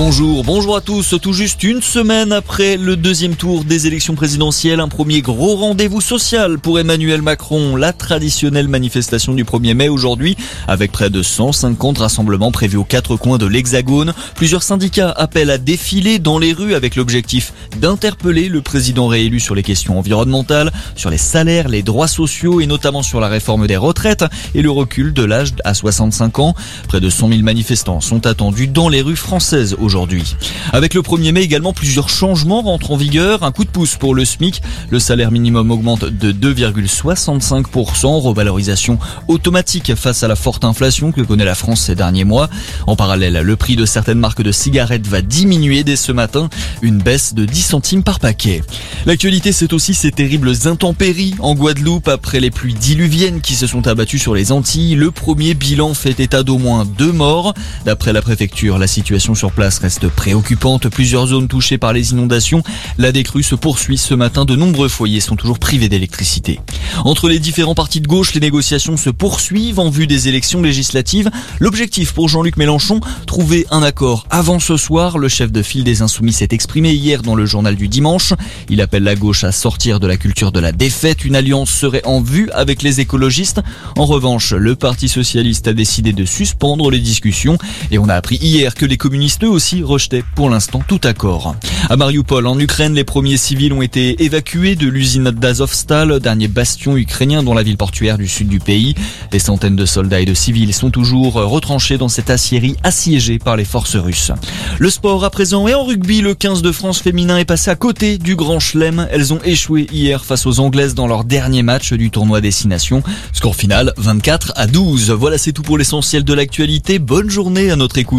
Bonjour, bonjour à tous. Tout juste une semaine après le deuxième tour des élections présidentielles, un premier gros rendez-vous social pour Emmanuel Macron. La traditionnelle manifestation du 1er mai aujourd'hui, avec près de 150 rassemblements prévus aux quatre coins de l'Hexagone. Plusieurs syndicats appellent à défiler dans les rues avec l'objectif d'interpeller le président réélu sur les questions environnementales, sur les salaires, les droits sociaux et notamment sur la réforme des retraites et le recul de l'âge à 65 ans. Près de 100 000 manifestants sont attendus dans les rues françaises. Avec le 1er mai également, plusieurs changements rentrent en vigueur. Un coup de pouce pour le SMIC. Le salaire minimum augmente de 2,65%, revalorisation automatique face à la forte inflation que connaît la France ces derniers mois. En parallèle, le prix de certaines marques de cigarettes va diminuer dès ce matin, une baisse de 10 centimes par paquet. L'actualité, c'est aussi ces terribles intempéries en Guadeloupe après les pluies diluviennes qui se sont abattues sur les Antilles. Le premier bilan fait état d'au moins deux morts. D'après la préfecture, la situation sur place reste préoccupante. Plusieurs zones touchées par les inondations. La décrue se poursuit ce matin. De nombreux foyers sont toujours privés d'électricité. Entre les différents partis de gauche, les négociations se poursuivent en vue des élections législatives. L'objectif pour Jean-Luc Mélenchon, trouver un accord avant ce soir. Le chef de file des Insoumis s'est exprimé hier dans le journal du dimanche. Il appelle la gauche à sortir de la culture de la défaite. Une alliance serait en vue avec les écologistes. En revanche, le Parti socialiste a décidé de suspendre les discussions et on a appris hier que les communistes eux aussi rejetaient pour l'instant tout accord. À Mariupol, en Ukraine, les premiers civils ont été évacués de l'usine d'Azovstal, dernier bastion ukrainien dans la ville portuaire du sud du pays. Des centaines de soldats et de civils sont toujours retranchés dans cette aciérie assiégée par les forces russes. Le sport à présent et en rugby, le 15 de France féminin est passé à côté du Grand Chelem. Elles ont échoué hier face aux Anglaises dans leur dernier match du tournoi Destination. Score final 24 à 12. Voilà, c'est tout pour l'essentiel de l'actualité. Bonne journée à notre écoute.